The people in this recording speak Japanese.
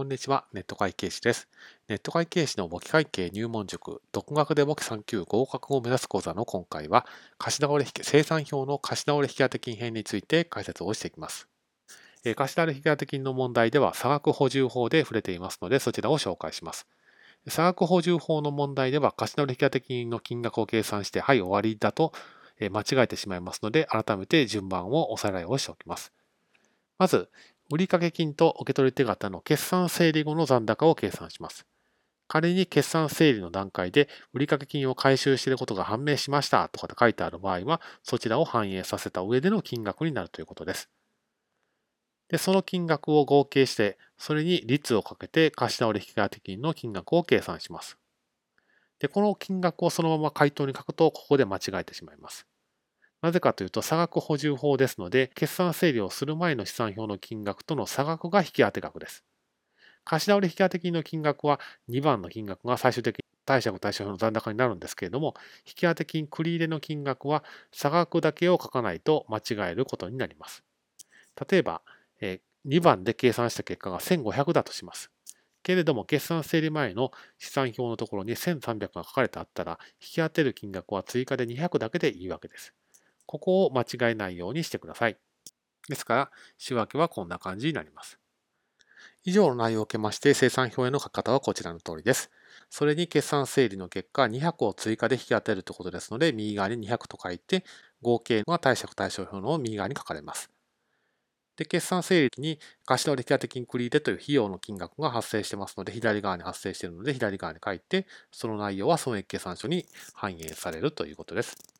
こんにちは、ネット会計士です。ネット会計士の簿記会計入門塾、独学で簿記3級合格を目指す講座の今回は、貸し倒れ生産表の貸し倒れ引当金編について解説をしていきます。え貸し倒れ引当金の問題では、差額補充法で触れていますので、そちらを紹介します。差額補充法の問題では、貸し倒れ引当金の金額を計算して、はい、終わりだと間違えてしまいますので、改めて順番をおさらいをしておきます。まず、売掛金と受取手形の決算整理後の残高を計算します。仮に決算整理の段階で売掛金を回収していることが判明しましたとかって書いてある場合は、そちらを反映させた上での金額になるということです。で、その金額を合計して、それに率をかけて貸し直り引当金の金額を計算します。で、この金額をそのまま回答に書くと、ここで間違えてしまいます。なぜかというと、差額補充法ですので、決算整理をする前の資産表の金額との差額が引き当て額です。貸し倒れ引き当て金の金額は2番の金額が最終的に貸借対照表の残高になるんですけれども、引き当て金繰り入れの金額は差額だけを書かないと間違えることになります。例えば、2番で計算した結果が1500だとします。けれども、決算整理前の資産表のところに1300が書かれてあったら、引き当てる金額は追加で200だけでいいわけです。ここを間違えないようにしてください。ですから、仕分けはこんな感じになります。以上の内容を受けまして、生産表への書き方はこちらの通りです。それに決算整理の結果、200を追加で引き当てるということですので、右側に200と書いて、合計が貸借対照表の右側に書かれます。で、決算整理に貸取引当金繰り入れという費用の金額が発生してますので、左側に発生しているので、左側に書いて、その内容は損益計算書に反映されるということです。